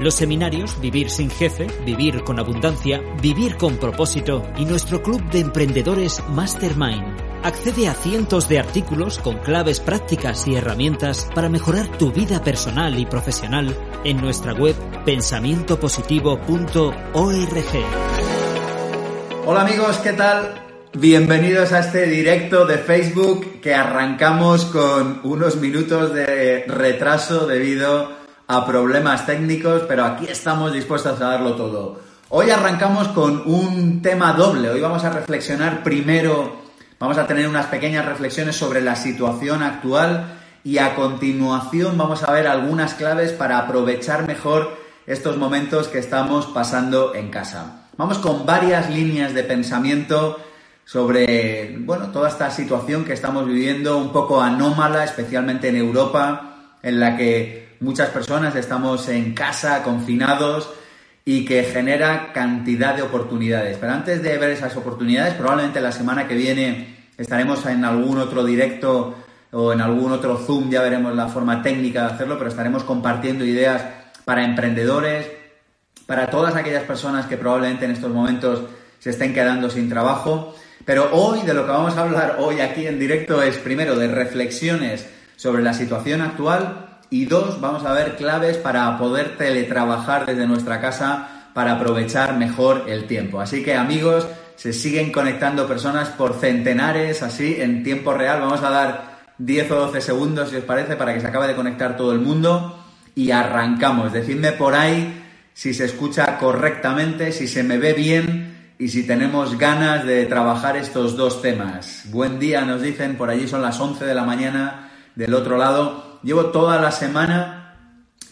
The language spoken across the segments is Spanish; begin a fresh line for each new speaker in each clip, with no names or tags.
Los seminarios Vivir sin jefe, Vivir con abundancia, Vivir con propósito y nuestro club de emprendedores Mastermind. Accede a cientos de artículos con claves prácticas y herramientas para mejorar tu vida personal y profesional en nuestra web pensamientopositivo.org.
Hola amigos, ¿qué tal? Bienvenidos a este directo de Facebook que arrancamos con unos minutos de retraso debido a problemas técnicos, pero aquí estamos dispuestos a darlo todo. Hoy arrancamos con un tema doble. Hoy vamos a reflexionar primero, vamos a tener unas pequeñas reflexiones sobre la situación actual y a continuación vamos a ver algunas claves para aprovechar mejor estos momentos que estamos pasando en casa. Vamos con varias líneas de pensamiento sobre, bueno, toda esta situación que estamos viviendo un poco anómala, especialmente en Europa, en la que muchas personas estamos en casa, confinados, y que genera cantidad de oportunidades. Pero antes de ver esas oportunidades, probablemente la semana que viene estaremos en algún otro directo o en algún otro Zoom, ya veremos la forma técnica de hacerlo, pero estaremos compartiendo ideas para emprendedores, para todas aquellas personas que probablemente en estos momentos se estén quedando sin trabajo. Pero hoy de lo que vamos a hablar hoy aquí en directo es primero de reflexiones sobre la situación actual y dos, vamos a ver claves para poder teletrabajar desde nuestra casa para aprovechar mejor el tiempo. Así que amigos, se siguen conectando personas por centenares, así, en tiempo real. Vamos a dar 10 o 12 segundos, si os parece, para que se acabe de conectar todo el mundo y arrancamos. Decidme por ahí si se escucha correctamente, si se me ve bien y si tenemos ganas de trabajar estos dos temas. Buen día, nos dicen, por allí son las 11 de la mañana del otro lado llevo toda la semana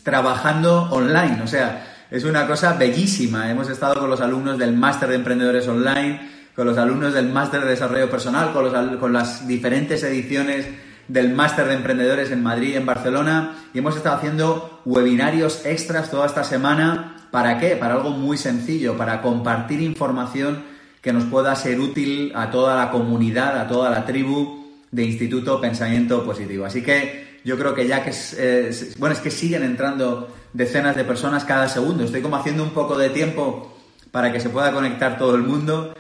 trabajando online, o sea, es una cosa bellísima. Hemos estado con los alumnos del máster de emprendedores online, con los alumnos del máster de desarrollo personal, con, con las diferentes ediciones del máster de emprendedores en Madrid y en Barcelona y hemos estado haciendo webinarios extras toda esta semana. ¿Para qué? Para algo muy sencillo, para compartir información que nos pueda ser útil a toda la comunidad, a toda la tribu de Instituto Pensamiento Positivo. Así que yo creo que ya que, es, bueno, es que siguen entrando decenas de personas cada segundo. Estoy como haciendo un poco de tiempo para que se pueda conectar todo el mundo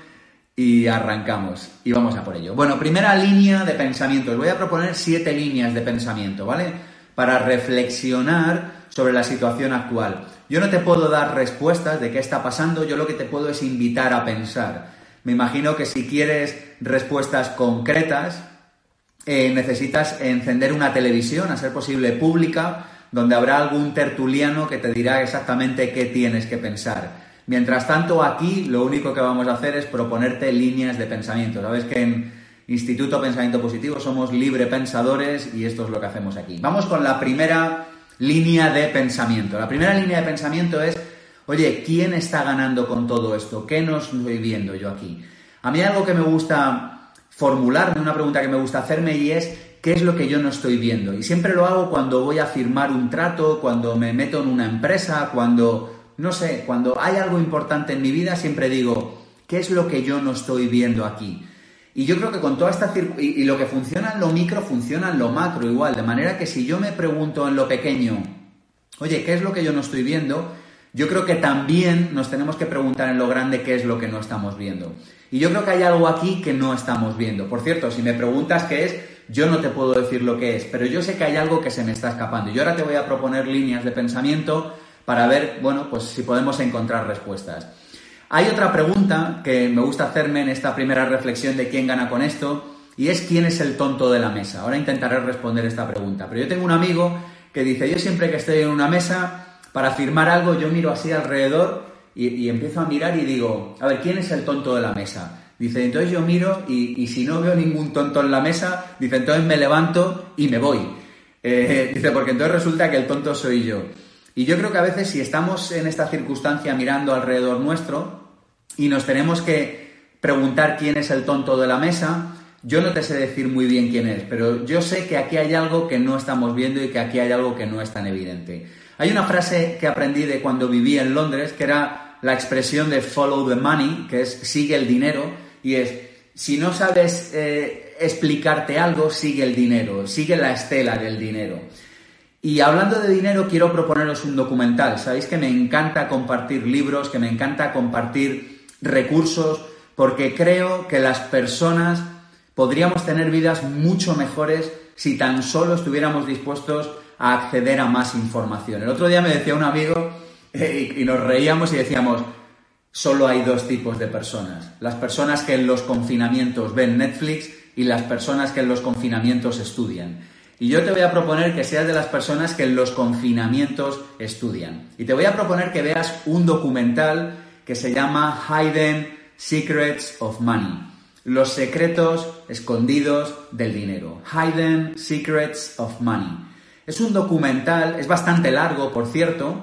y arrancamos y vamos a por ello. Bueno, primera línea de pensamiento. Os voy a proponer siete líneas de pensamiento, ¿vale? Para reflexionar sobre la situación actual. Yo no te puedo dar respuestas de qué está pasando, yo lo que te puedo es invitar a pensar. Me imagino que si quieres respuestas concretas, eh, necesitas encender una televisión, a ser posible pública, donde habrá algún tertuliano que te dirá exactamente qué tienes que pensar. Mientras tanto, aquí lo único que vamos a hacer es proponerte líneas de pensamiento. Sabes que en Instituto Pensamiento Positivo somos libre pensadores y esto es lo que hacemos aquí. Vamos con la primera línea de pensamiento. La primera línea de pensamiento es, oye, ¿quién está ganando con todo esto? ¿Qué nos estoy viendo yo aquí? A mí algo que me gusta formularme una pregunta que me gusta hacerme y es ¿qué es lo que yo no estoy viendo? Y siempre lo hago cuando voy a firmar un trato, cuando me meto en una empresa, cuando, no sé, cuando hay algo importante en mi vida, siempre digo, ¿qué es lo que yo no estoy viendo aquí? Y yo creo que con toda esta y, y lo que funciona en lo micro funciona en lo macro igual, de manera que si yo me pregunto en lo pequeño, oye, ¿qué es lo que yo no estoy viendo? Yo creo que también nos tenemos que preguntar en lo grande qué es lo que no estamos viendo. Y yo creo que hay algo aquí que no estamos viendo. Por cierto, si me preguntas qué es, yo no te puedo decir lo que es, pero yo sé que hay algo que se me está escapando. Y ahora te voy a proponer líneas de pensamiento para ver, bueno, pues si podemos encontrar respuestas. Hay otra pregunta que me gusta hacerme en esta primera reflexión de quién gana con esto, y es quién es el tonto de la mesa. Ahora intentaré responder esta pregunta. Pero yo tengo un amigo que dice, yo siempre que estoy en una mesa, para firmar algo, yo miro así alrededor y, empiezo a mirar y digo, a ver, ¿quién es el tonto de la mesa? Dice, entonces yo miro y, si no veo ningún tonto en la mesa, dice, entonces me levanto y me voy. Eh, dice, porque entonces resulta que el tonto soy yo. Y yo creo que a veces si estamos en esta circunstancia mirando alrededor nuestro y nos tenemos que preguntar quién es el tonto de la mesa. Yo no te sé decir muy bien quién es, pero yo sé que aquí hay algo que no estamos viendo y que aquí hay algo que no es tan evidente. Hay una frase que aprendí de cuando viví en Londres, que era la expresión de follow the money, que es sigue el dinero, y es, si no sabes eh, explicarte algo, sigue el dinero, sigue la estela del dinero. Y hablando de dinero, quiero proponeros un documental. Sabéis que me encanta compartir libros, que me encanta compartir recursos, porque creo que las personas podríamos tener vidas mucho mejores si tan solo estuviéramos dispuestos a acceder a más información. El otro día me decía un amigo eh, y nos reíamos y decíamos, solo hay dos tipos de personas. Las personas que en los confinamientos ven Netflix y las personas que en los confinamientos estudian. Y yo te voy a proponer que seas de las personas que en los confinamientos estudian. Y te voy a proponer que veas un documental que se llama Hidden Secrets of Money. Los secretos escondidos del dinero. Hidden Secrets of Money. Es un documental, es bastante largo, por cierto,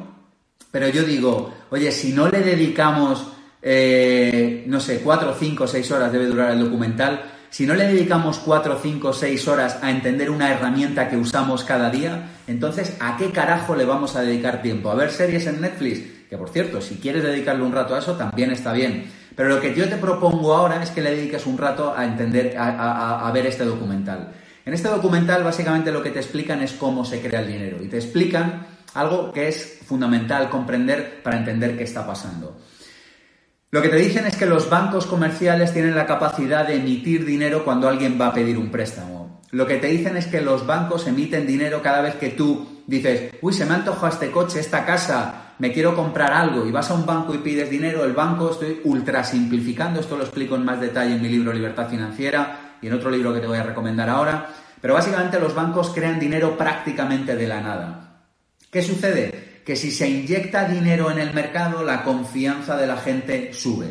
pero yo digo, oye, si no le dedicamos, eh, no sé, cuatro, cinco, seis horas debe durar el documental, si no le dedicamos 4, 5, 6 horas a entender una herramienta que usamos cada día, entonces ¿a qué carajo le vamos a dedicar tiempo? ¿A ver series en Netflix? Que por cierto, si quieres dedicarle un rato a eso, también está bien. Pero lo que yo te propongo ahora es que le dediques un rato a entender, a ver este documental. En este documental básicamente lo que te explican es cómo se crea el dinero y te explican algo que es fundamental comprender para entender qué está pasando. Lo que te dicen es que los bancos comerciales tienen la capacidad de emitir dinero cuando alguien va a pedir un préstamo. Lo que te dicen es que los bancos emiten dinero cada vez que tú dices, uy, se me antojó este coche, esta casa, me quiero comprar algo y vas a un banco y pides dinero, el banco, estoy ultra simplificando, esto lo explico en más detalle en mi libro Libertad Financiera y en otro libro que te voy a recomendar ahora, pero básicamente los bancos crean dinero prácticamente de la nada. ¿Qué sucede? que si se inyecta dinero en el mercado, la confianza de la gente sube.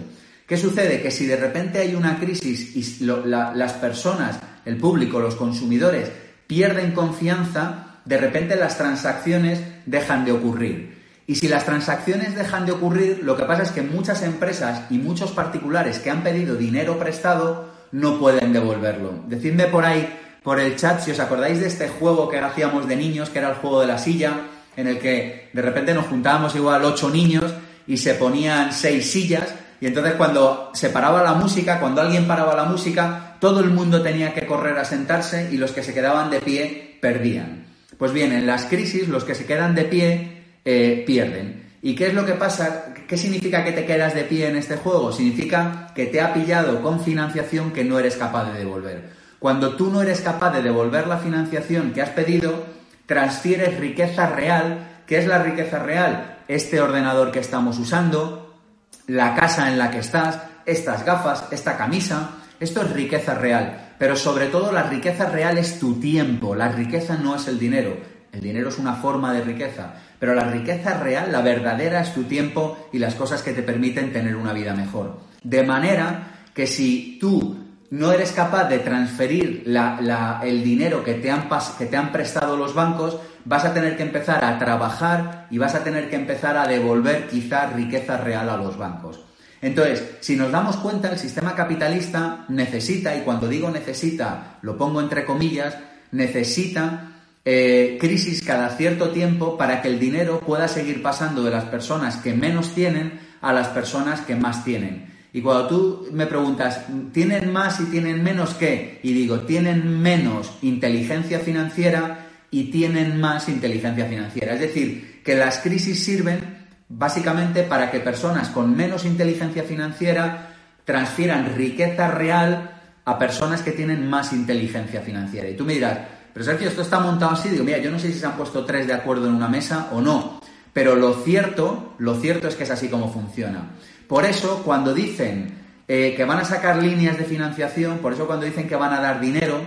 ¿Qué sucede? Que si de repente hay una crisis y las personas, el público, los consumidores, pierden confianza, de repente las transacciones dejan de ocurrir. Y si las transacciones dejan de ocurrir, lo que pasa es que muchas empresas y muchos particulares que han pedido dinero prestado no pueden devolverlo. Decidme por ahí, por el chat, si os acordáis de este juego que hacíamos de niños, que era el juego de la silla, en el que de repente nos juntábamos igual ocho niños y se ponían seis sillas y entonces cuando se paraba la música, cuando alguien paraba la música, todo el mundo tenía que correr a sentarse y los que se quedaban de pie perdían. Pues bien, en las crisis los que se quedan de pie eh, pierden. ¿Y qué es lo que pasa? ¿Qué significa que te quedas de pie en este juego? Significa que te ha pillado con financiación que no eres capaz de devolver. Cuando tú no eres capaz de devolver la financiación que has pedido, transfieres riqueza real. ¿Qué es la riqueza real? Este ordenador que estamos usando, la casa en la que estás, estas gafas, esta camisa. Esto es riqueza real. Pero sobre todo la riqueza real es tu tiempo. La riqueza no es el dinero. El dinero es una forma de riqueza. Pero la riqueza real, la verdadera, es tu tiempo y las cosas que te permiten tener una vida mejor. De manera que si tú no eres capaz de transferir el dinero que te, han que te han prestado los bancos, vas a tener que empezar a trabajar y vas a tener que empezar a devolver quizás riqueza real a los bancos. Entonces, si nos damos cuenta, el sistema capitalista necesita, y cuando digo necesita, lo pongo entre comillas, necesita eh, crisis cada cierto tiempo para que el dinero pueda seguir pasando de las personas que menos tienen a las personas que más tienen. Y cuando tú me preguntas, ¿tienen más y tienen menos qué? Y digo, tienen menos inteligencia financiera y tienen más inteligencia financiera. Es decir, que las crisis sirven básicamente para que personas con menos inteligencia financiera transfieran riqueza real a personas que tienen más inteligencia financiera. Y tú me dirás, pero Sergio, esto está montado así. Digo, mira, yo no sé si se han puesto tres de acuerdo en una mesa o no, pero lo cierto, lo cierto es que es así como funciona. Por eso, cuando dicen eh, que van a sacar líneas de financiación, por eso cuando dicen que van a dar dinero,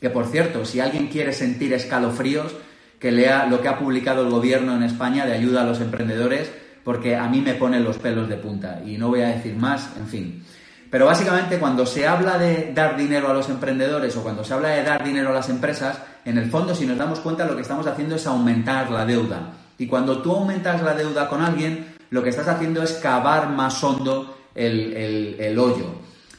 que por cierto, si alguien quiere sentir escalofríos, que lea lo que ha publicado el gobierno en España de ayuda a los emprendedores, porque a mí me pone los pelos de punta y no voy a decir más, en fin. Pero básicamente cuando se habla de dar dinero a los emprendedores o cuando se habla de dar dinero a las empresas, en el fondo si nos damos cuenta lo que estamos haciendo es aumentar la deuda. Y cuando tú aumentas la deuda con alguien, lo que estás haciendo es cavar más hondo el, hoyo.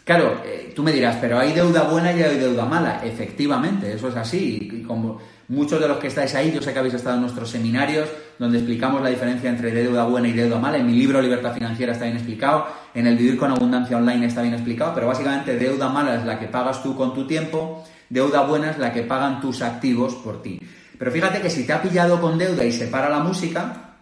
Claro, eh, tú me dirás, pero hay deuda buena y hay deuda mala. Efectivamente, eso es así. Y como muchos de los que estáis ahí, yo sé que habéis estado en nuestros seminarios donde explicamos la diferencia entre deuda buena y deuda mala. En mi libro Libertad Financiera está bien explicado. En el Vivir con Abundancia Online está bien explicado. Pero básicamente deuda mala es la que pagas tú con tu tiempo. Deuda buena es la que pagan tus activos por ti. Pero fíjate que si te ha pillado con deuda y se para la música,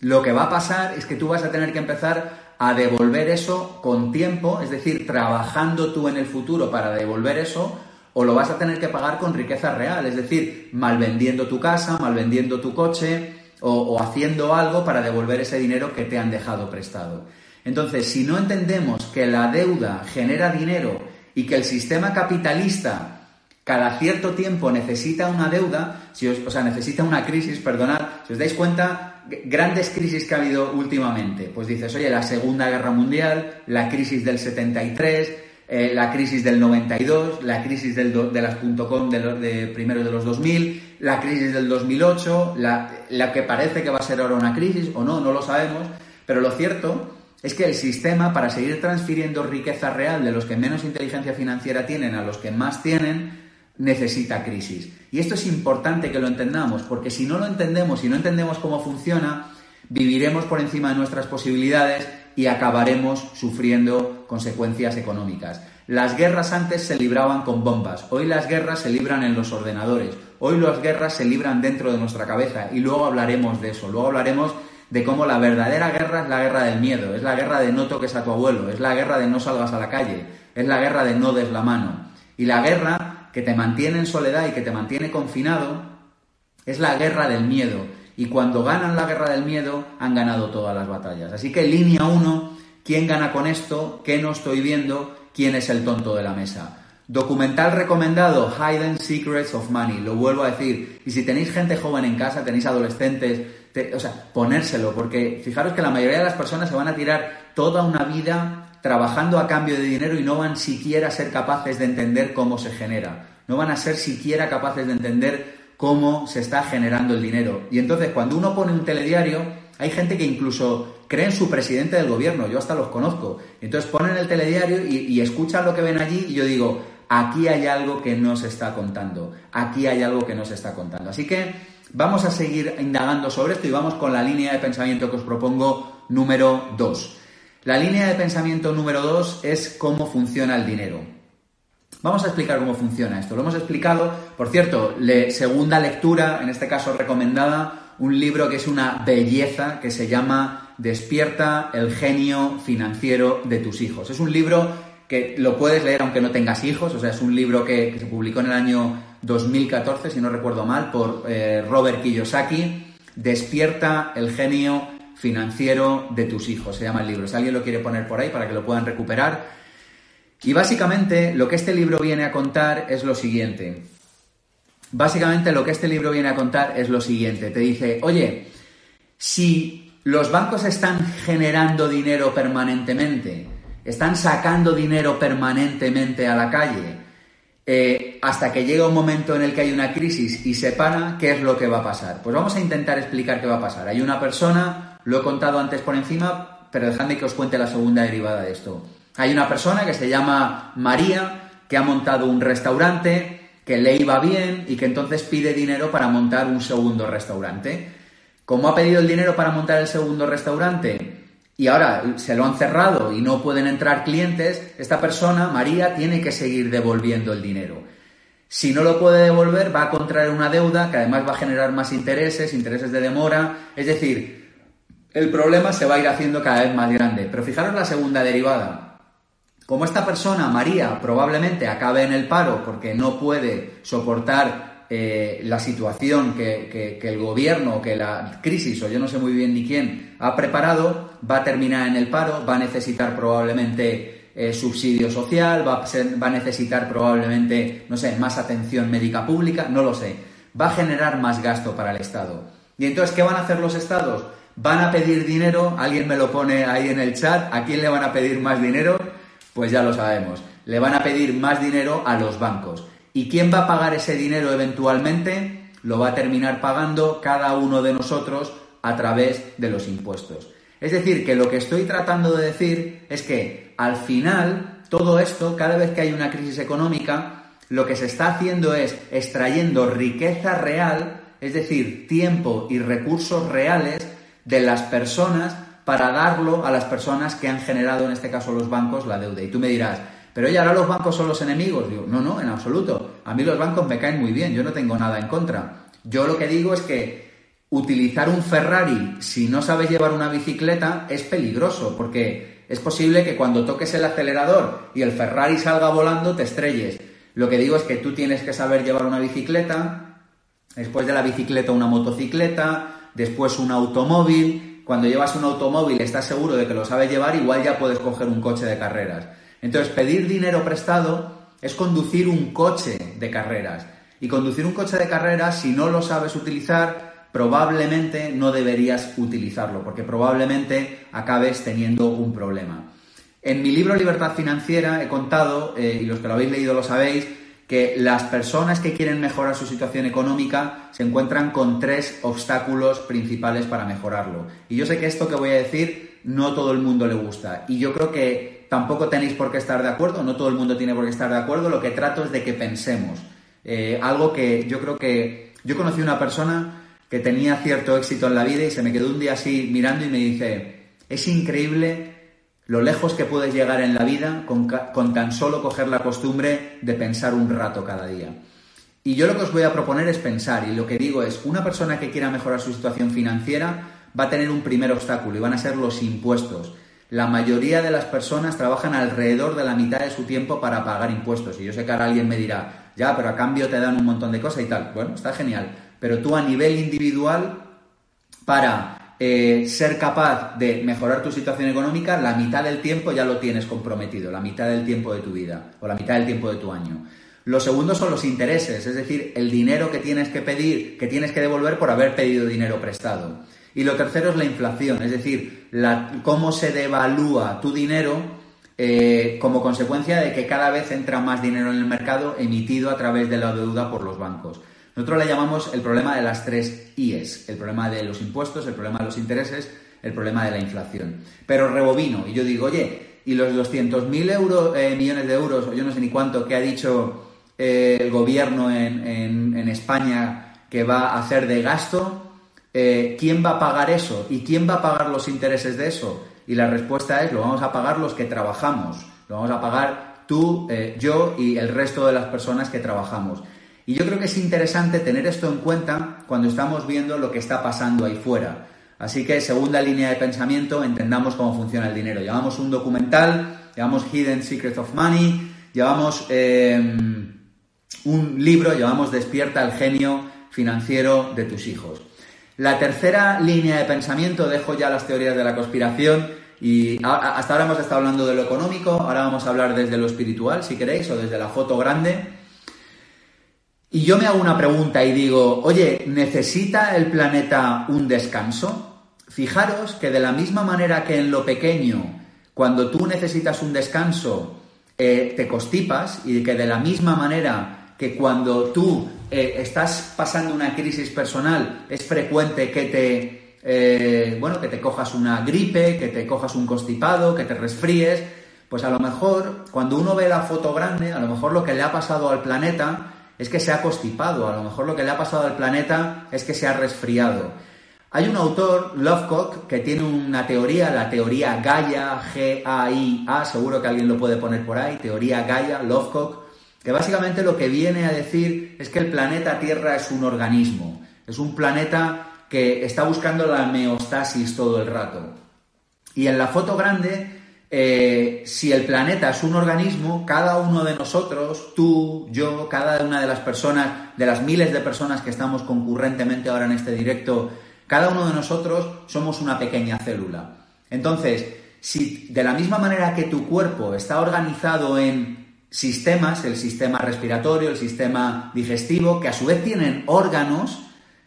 lo que va a pasar es que tú vas a tener que empezar a devolver eso con tiempo, es decir, trabajando tú en el futuro para devolver eso, o lo vas a tener que pagar con riqueza real, es decir, mal vendiendo tu casa, mal vendiendo tu coche o, haciendo algo para devolver ese dinero que te han dejado prestado. Entonces, si no entendemos que la deuda genera dinero y que el sistema capitalista cada cierto tiempo necesita una deuda, si o sea, necesita una crisis, perdonad, si os dais cuenta, grandes crisis que ha habido últimamente, pues dices, oye, la Segunda Guerra Mundial, la crisis del 73, eh, la crisis del 92, la crisis del de las .com de, primero de los 2000, la crisis del 2008, la, la que parece que va a ser ahora una crisis, o no, no lo sabemos, pero lo cierto es que el sistema, para seguir transfiriendo riqueza real de los que menos inteligencia financiera tienen a los que más tienen, necesita crisis. Y esto es importante que lo entendamos, porque si no lo entendemos, si no entendemos cómo funciona, viviremos por encima de nuestras posibilidades y acabaremos sufriendo consecuencias económicas. Las guerras antes se libraban con bombas, hoy las guerras se libran en los ordenadores, hoy las guerras se libran dentro de nuestra cabeza y luego hablaremos de eso, luego hablaremos de cómo la verdadera guerra es la guerra del miedo, es la guerra de no toques a tu abuelo, es la guerra de no salgas a la calle, es la guerra de no des la mano. Y la guerra que te mantiene en soledad y que te mantiene confinado, es la guerra del miedo. Y cuando ganan la guerra del miedo, han ganado todas las batallas. Así que línea uno, ¿quién gana con esto? ¿Qué no estoy viendo? ¿Quién es el tonto de la mesa? Documental recomendado, Hidden Secrets of Money, lo vuelvo a decir. Y si tenéis gente joven en casa, tenéis adolescentes, o sea, ponérselo, porque fijaros que la mayoría de las personas se van a tirar toda una vida trabajando a cambio de dinero y no van siquiera a ser capaces de entender cómo se genera. No van a ser siquiera capaces de entender cómo se está generando el dinero. Y entonces cuando uno pone un telediario, hay gente que incluso cree en su presidente del gobierno, yo hasta los conozco. Entonces ponen el telediario y, escuchan lo que ven allí y yo digo, aquí hay algo que no se está contando, aquí hay algo que no se está contando. Así que vamos a seguir indagando sobre esto y vamos con la línea de pensamiento que os propongo número 2. La línea de pensamiento número dos es cómo funciona el dinero. Vamos a explicar cómo funciona esto. Lo hemos explicado, por cierto, segunda lectura, en este caso recomendada, un libro que es una belleza que se llama Despierta el genio financiero de tus hijos. Es un libro que lo puedes leer aunque no tengas hijos, o sea, es un libro que, se publicó en el año 2014, si no recuerdo mal, por eh, Robert Kiyosaki. Despierta el genio financiero de tus hijos, se llama el libro. Si alguien lo quiere poner por ahí para que lo puedan recuperar. Y básicamente lo que este libro viene a contar es lo siguiente. Básicamente lo que este libro viene a contar es lo siguiente. Te dice, oye, si los bancos están generando dinero permanentemente, están sacando dinero permanentemente a la calle, eh, hasta que llega un momento en el que hay una crisis y se para, ¿qué es lo que va a pasar? Pues vamos a intentar explicar qué va a pasar. Hay una persona lo he contado antes por encima, pero dejadme que os cuente la segunda derivada de esto. Hay una persona que se llama María, que ha montado un restaurante, que le iba bien y que entonces pide dinero para montar un segundo restaurante. Como ha pedido el dinero para montar el segundo restaurante y ahora se lo han cerrado y no pueden entrar clientes, esta persona, María, tiene que seguir devolviendo el dinero. Si no lo puede devolver, va a contraer una deuda que además va a generar más intereses, intereses de demora. Es decir, el problema se va a ir haciendo cada vez más grande. Pero fijaros la segunda derivada. Como esta persona, María, probablemente acabe en el paro porque no puede soportar eh, la situación que, el gobierno, que la crisis, o yo no sé muy bien ni quién, ha preparado, va a terminar en el paro, va a necesitar probablemente eh, subsidio social, va a, va a necesitar probablemente, no sé, más atención médica pública, no lo sé. Va a generar más gasto para el Estado. ¿Y entonces qué van a hacer los estados? ¿Van a pedir dinero? Alguien me lo pone ahí en el chat. ¿A quién le van a pedir más dinero? Pues ya lo sabemos. Le van a pedir más dinero a los bancos. ¿Y quién va a pagar ese dinero eventualmente? Lo va a terminar pagando cada uno de nosotros a través de los impuestos. Es decir, que lo que estoy tratando de decir es que al final todo esto, cada vez que hay una crisis económica, lo que se está haciendo es extrayendo riqueza real, es decir, tiempo y recursos reales de las personas para darlo a las personas que han generado, en este caso los bancos, la deuda. Y tú me dirás, pero oye, ahora los bancos son los enemigos. Digo, no, no, en absoluto. A mí los bancos me caen muy bien, yo no tengo nada en contra. Yo lo que digo es que utilizar un Ferrari si no sabes llevar una bicicleta es peligroso, porque es posible que cuando toques el acelerador y el Ferrari salga volando te estrelles. Lo que digo es que tú tienes que saber llevar una bicicleta, después de la bicicleta una motocicleta, después un automóvil. Cuando llevas un automóvil estás seguro de que lo sabes llevar, igual ya puedes coger un coche de carreras. Entonces, pedir dinero prestado es conducir un coche de carreras. Y conducir un coche de carreras, si no lo sabes utilizar, probablemente no deberías utilizarlo, porque probablemente acabes teniendo un problema. En mi libro Libertad Financiera he contado, eh, y los que lo habéis leído lo sabéis, que las personas que quieren mejorar su situación económica se encuentran con tres obstáculos principales para mejorarlo. Y yo sé que esto que voy a decir no todo el mundo le gusta. Y yo creo que tampoco tenéis por qué estar de acuerdo, no todo el mundo tiene por qué estar de acuerdo. Lo que trato es de que pensemos. Eh, algo que yo creo que yo conocí una persona que tenía cierto éxito en la vida y se me quedó un día así mirando y me dice, es increíble lo lejos que puedes llegar en la vida con, con, tan solo coger la costumbre de pensar un rato cada día. Y yo lo que os voy a proponer es pensar, y lo que digo es, una persona que quiera mejorar su situación financiera va a tener un primer obstáculo y van a ser los impuestos. La mayoría de las personas trabajan alrededor de la mitad de su tiempo para pagar impuestos. Y yo sé que ahora alguien me dirá, ya, pero a cambio te dan un montón de cosas y tal. Bueno, está genial. Pero tú a nivel individual, para eh, ser capaz de mejorar tu situación económica, la mitad del tiempo ya lo tienes comprometido, la mitad del tiempo de tu vida o la mitad del tiempo de tu año. Los segundos son los intereses, es decir, el dinero que tienes que pedir, que tienes que devolver por haber pedido dinero prestado. Y lo tercero es la inflación, es decir, cómo se devalúa tu dinero eh, como consecuencia de que cada vez entra más dinero en el mercado emitido a través de la deuda por los bancos. Nosotros le llamamos el problema de las tres IES, el problema de los impuestos, el problema de los intereses, el problema de la inflación. Pero rebobino y yo digo, oye, ¿y los 200.000 euros, eh, millones de euros, o yo no sé ni cuánto, que ha dicho eh, el gobierno en, España que va a hacer de gasto? ¿Quién va a pagar eso? ¿Y quién va a pagar los intereses de eso? Y la respuesta es, lo vamos a pagar los que trabajamos, lo vamos a pagar tú, eh, yo y el resto de las personas que trabajamos. Y yo creo que es interesante tener esto en cuenta cuando estamos viendo lo que está pasando ahí fuera. Así que, segunda línea de pensamiento, entendamos cómo funciona el dinero. Llevamos un documental, llevamos Hidden Secrets of Money, llevamos em, un libro, llevamos Despierta el genio financiero de tus hijos. La tercera línea de pensamiento, dejo ya las teorías de la conspiración y hasta ahora hemos estado hablando de lo económico, ahora vamos a hablar desde lo espiritual, si queréis, o desde la foto grande. Y yo me hago una pregunta y digo, oye, ¿necesita el planeta un descanso? Fijaros que de la misma manera que en lo pequeño, cuando tú necesitas un descanso, eh, te constipas y que de la misma manera que cuando tú eh, estás pasando una crisis personal, es frecuente que te, eh, bueno, que te cojas una gripe, que te cojas un constipado, que te resfríes, pues a lo mejor cuando uno ve la foto grande, a lo mejor lo que le ha pasado al planeta es que se ha constipado, a lo mejor lo que le ha pasado al planeta es que se ha resfriado. Hay un autor, Lovecock, que tiene una teoría, la teoría Gaia, G-A-I-A, seguro que alguien lo puede poner por ahí, teoría Gaia, Lovecock, que básicamente lo que viene a decir es que el planeta Tierra es un organismo, es un planeta que está buscando la homeostasis todo el rato. Y en la foto grande, eh, si el planeta es un organismo, cada uno de nosotros, tú, yo, cada una de las personas, de las miles de personas que estamos concurrentemente ahora en este directo, cada uno de nosotros somos una pequeña célula. Entonces, si de la misma manera que tu cuerpo está organizado en sistemas, el sistema respiratorio, el sistema digestivo, que a su vez tienen órganos,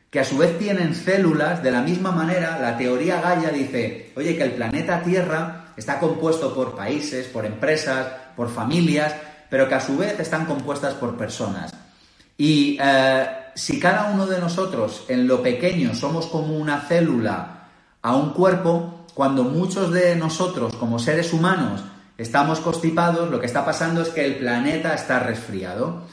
que a su vez tienen células, de la misma manera, la teoría Gaia dice, oye, que el planeta Tierra está compuesto por países, por empresas, por familias, pero que a su vez están compuestas por personas. Y eh, si cada uno de nosotros en lo pequeño somos como una célula a un cuerpo, cuando muchos de nosotros como seres humanos estamos constipados, lo que está pasando es que el planeta está resfriado.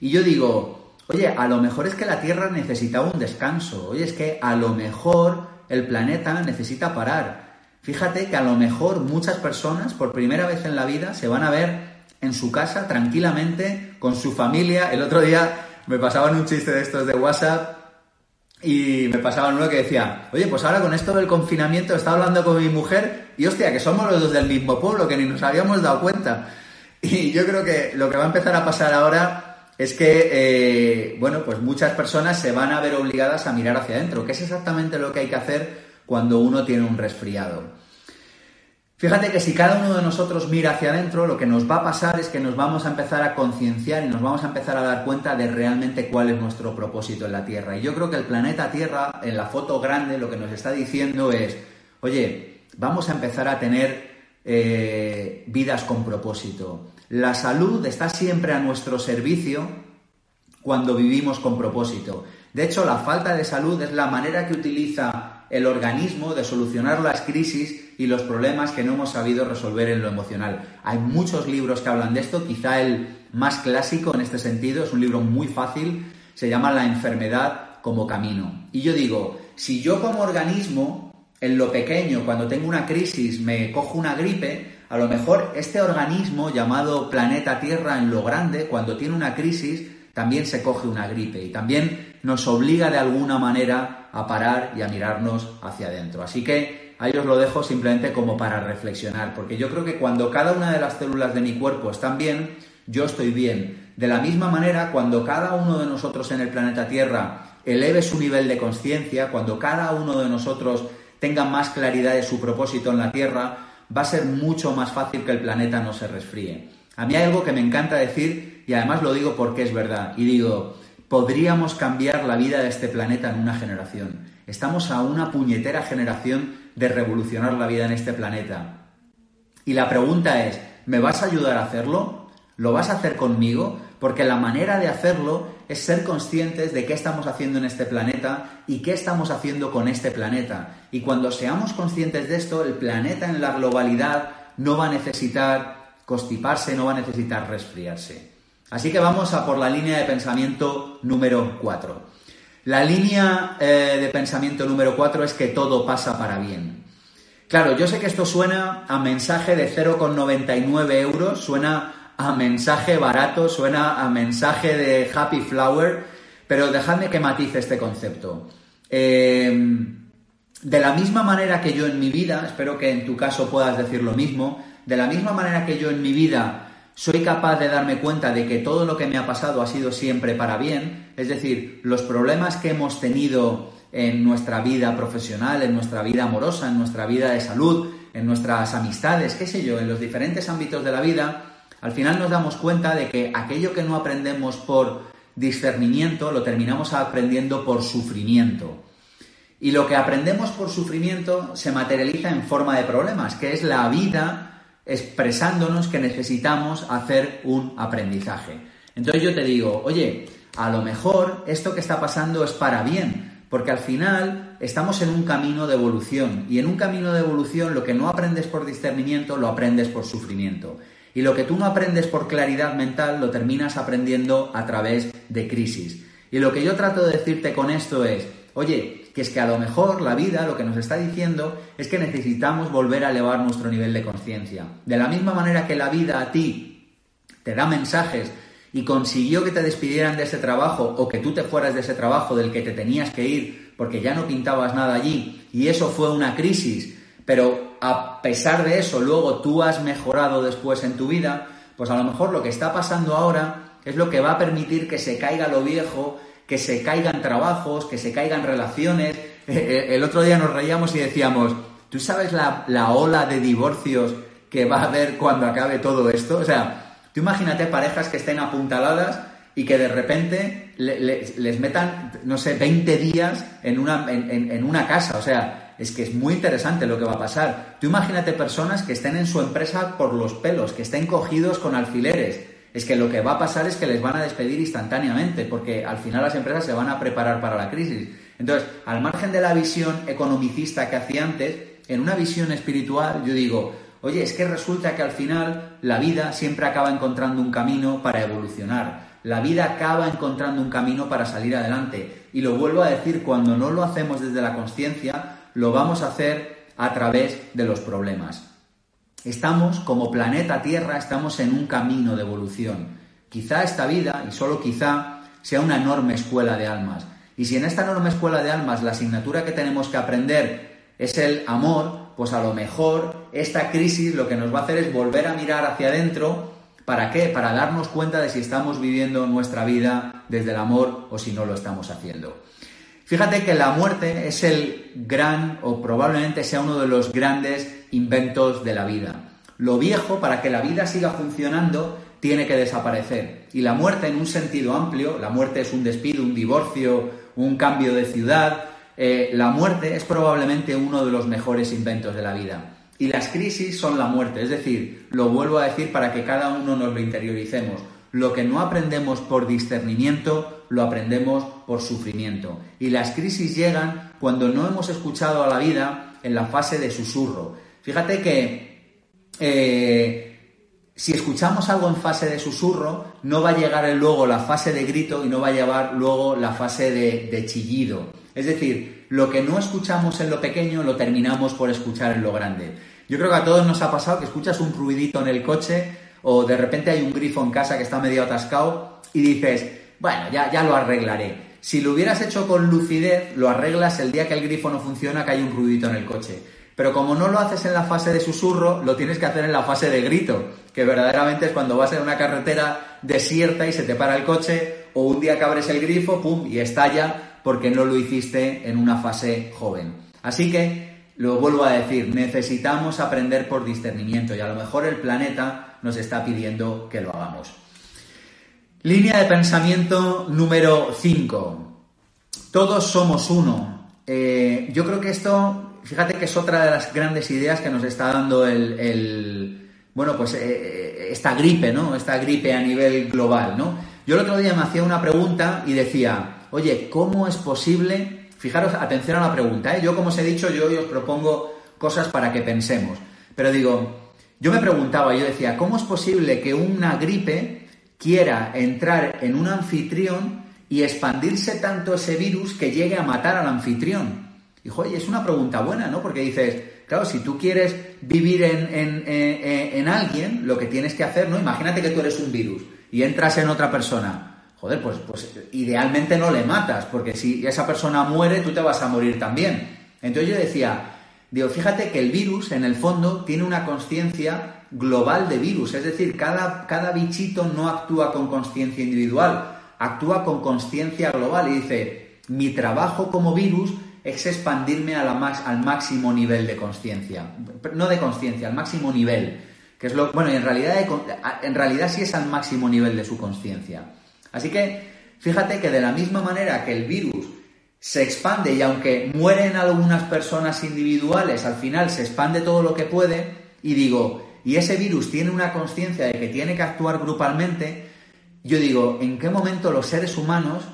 Y yo digo, oye, a lo mejor es que la Tierra necesitaba un descanso, oye, es que a lo mejor el planeta necesita parar. Fíjate que a lo mejor muchas personas por primera vez en la vida se van a ver en su casa tranquilamente con su familia. El otro día me pasaban un chiste de estos de WhatsApp y me pasaban uno que decía, oye, pues ahora con esto del confinamiento estaba hablando con mi mujer y hostia, que somos los dos del mismo pueblo, que ni nos habíamos dado cuenta. Y yo creo que lo que va a empezar a pasar ahora es que, eh, bueno, pues muchas personas se van a ver obligadas a mirar hacia adentro, que es exactamente lo que hay que hacer cuando uno tiene un resfriado. Fíjate que si cada uno de nosotros mira hacia adentro, lo que nos va a pasar es que nos vamos a empezar a concienciar y nos vamos a empezar a dar cuenta de realmente cuál es nuestro propósito en la Tierra. Y yo creo que el planeta Tierra, en la foto grande, lo que nos está diciendo es, oye, vamos a empezar a tener eh, vidas con propósito. La salud está siempre a nuestro servicio cuando vivimos con propósito. De hecho, la falta de salud es la manera que utiliza el organismo de solucionar las crisis y los problemas que no hemos sabido resolver en lo emocional. Hay muchos libros que hablan de esto, quizá el más clásico en este sentido, es un libro muy fácil, se llama La enfermedad como camino. Y yo digo, si yo como organismo, en lo pequeño, cuando tengo una crisis, me cojo una gripe, a lo mejor este organismo llamado planeta Tierra en lo grande, cuando tiene una crisis, también se coge una gripe y también nos obliga de alguna manera a parar y a mirarnos hacia adentro. Así que ahí os lo dejo simplemente como para reflexionar, porque yo creo que cuando cada una de las células de mi cuerpo están bien, yo estoy bien. De la misma manera, cuando cada uno de nosotros en el planeta Tierra eleve su nivel de conciencia, cuando cada uno de nosotros tenga más claridad de su propósito en la Tierra, va a ser mucho más fácil que el planeta no se resfríe. A mí hay algo que me encanta decir y además lo digo porque es verdad. Y digo, podríamos cambiar la vida de este planeta en una generación. Estamos a una puñetera generación de revolucionar la vida en este planeta. Y la pregunta es, ¿me vas a ayudar a hacerlo? ¿Lo vas a hacer conmigo? Porque la manera de hacerlo es ser conscientes de qué estamos haciendo en este planeta y qué estamos haciendo con este planeta. Y cuando seamos conscientes de esto, el planeta en la globalidad no va a necesitar constiparse, no va a necesitar resfriarse. Así que vamos a por la línea de pensamiento número 4. La línea eh, de pensamiento número 4 es que todo pasa para bien. Claro, yo sé que esto suena a mensaje de 0,99 euros, suena a mensaje barato, suena a mensaje de happy flower, pero dejadme que matice este concepto. Em, de la misma manera que yo en mi vida, espero que en tu caso puedas decir lo mismo, de la misma manera que yo en mi vida soy capaz de darme cuenta de que todo lo que me ha pasado ha sido siempre para bien, es decir, los problemas que hemos tenido en nuestra vida profesional, en nuestra vida amorosa, en nuestra vida de salud, en nuestras amistades, qué sé yo, en los diferentes ámbitos de la vida, al final nos damos cuenta de que aquello que no aprendemos por discernimiento lo terminamos aprendiendo por sufrimiento. Y lo que aprendemos por sufrimiento se materializa en forma de problemas, que es la vida expresándonos que necesitamos hacer un aprendizaje. Entonces yo te digo, oye, a lo mejor esto que está pasando es para bien, porque al final estamos en un camino de evolución y en un camino de evolución lo que no aprendes por discernimiento lo aprendes por sufrimiento. Y lo que tú no aprendes por claridad mental lo terminas aprendiendo a través de crisis. Y lo que yo trato de decirte con esto es, oye, que es que a lo mejor la vida lo que nos está diciendo es que necesitamos volver a elevar nuestro nivel de conciencia. De la misma manera que la vida a ti te da mensajes y consiguió que te despidieran de ese trabajo o que tú te fueras de ese trabajo del que te tenías que ir porque ya no pintabas nada allí y eso fue una crisis, pero a pesar de eso luego tú has mejorado después en tu vida, pues a lo mejor lo que está pasando ahora es lo que va a permitir que se caiga lo viejo que se caigan trabajos, que se caigan relaciones. Eh, eh, el otro día nos reíamos y decíamos, ¿tú sabes la, ola de divorcios que va a haber cuando acabe todo esto? O sea, tú imagínate parejas que estén apuntaladas y que de repente les metan, no sé, 20 días en una, en una casa. O sea, es que es muy interesante lo que va a pasar. Tú imagínate personas que estén en su empresa por los pelos, que estén cogidos con alfileres, es que lo que va a pasar es que les van a despedir instantáneamente, porque al final las empresas se van a preparar para la crisis. Entonces, al margen de la visión economicista que hacía antes, en una visión espiritual yo digo, Oye, es que resulta que al final la vida siempre acaba encontrando un camino para evolucionar. La vida acaba encontrando un camino para salir adelante. Y lo vuelvo a decir, cuando no lo hacemos desde la conciencia, lo vamos a hacer a través de los problemas. Estamos, como planeta Tierra, estamos en un camino de evolución. Quizá esta vida, y solo quizá, sea una enorme escuela de almas. Y si en esta enorme escuela de almas la asignatura que tenemos que aprender es el amor, pues a lo mejor esta crisis lo que nos va a hacer es volver a mirar hacia adentro. ¿Para qué? Para darnos cuenta de si estamos viviendo nuestra vida desde el amor o si no lo estamos haciendo. Fíjate que la muerte es el gran o probablemente sea uno de los grandes inventos de la vida. Lo viejo, para que la vida siga funcionando, tiene que desaparecer. Y la muerte en un sentido amplio, la muerte es un despido, un divorcio, un cambio de ciudad, eh, la muerte es probablemente uno de los mejores inventos de la vida. Y las crisis son la muerte, es decir, lo vuelvo a decir para que cada uno nos lo interioricemos. Lo que no aprendemos por discernimiento, lo aprendemos por sufrimiento. Y las crisis llegan cuando no hemos escuchado a la vida en la fase de susurro. Fíjate que eh, si escuchamos algo en fase de susurro, no va a llegar luego la fase de grito y no va a llevar luego la fase de chillido. Es decir, lo que no escuchamos en lo pequeño lo terminamos por escuchar en lo grande. Yo creo que a todos nos ha pasado que escuchas un ruidito en el coche o de repente hay un grifo en casa que está medio atascado y dices, bueno, ya, ya lo arreglaré. Si lo hubieras hecho con lucidez, lo arreglas el día que el grifo no funciona, que hay un ruidito en el coche. Pero como no lo haces en la fase de susurro, lo tienes que hacer en la fase de grito, que verdaderamente es cuando vas en una carretera desierta y se te para el coche, o un día que abres el grifo, pum, y estalla porque no lo hiciste en una fase joven. Así que, lo vuelvo a decir, necesitamos aprender por discernimiento y a lo mejor el planeta nos está pidiendo que lo hagamos. Línea de pensamiento número 5. Todos somos uno. Eh, yo creo que esto, fíjate que es otra de las grandes ideas que nos está dando el, bueno, pues eh, eh, esta gripe, ¿no? Esta gripe a nivel global, ¿no? Yo el otro día me hacía una pregunta y decía, oye, ¿cómo es posible? Fijaros, atención a la pregunta, ¿eh? Yo, como os he dicho, yo hoy os propongo cosas para que pensemos. Pero digo, yo me preguntaba, yo decía, ¿cómo es posible que una gripe quiera entrar en un anfitrión y expandirse tanto ese virus que llegue a matar al anfitrión? Y, es una pregunta buena, ¿no? Porque dices, claro, si tú quieres vivir en, en alguien, lo que tienes que hacer, ¿no? Imagínate que tú eres un virus y entras en otra persona joder, pues, pues idealmente no le matas, porque si esa persona muere, tú te vas a morir también. Entonces yo decía, digo, fíjate que el virus, en el fondo, tiene una conciencia global de virus, es decir, cada, cada bichito no actúa con conciencia individual, actúa con conciencia global y dice, mi trabajo como virus es expandirme al máximo nivel de conciencia, no de conciencia, al máximo nivel, que es lo, bueno, en realidad, en realidad sí es al máximo nivel de su conciencia. Así que fíjate que de la misma manera que el virus se expande y aunque mueren algunas personas individuales, al final se expande todo lo que puede y digo, y ese virus tiene una conciencia de que tiene que actuar grupalmente, yo digo, ¿en qué momento los seres humanos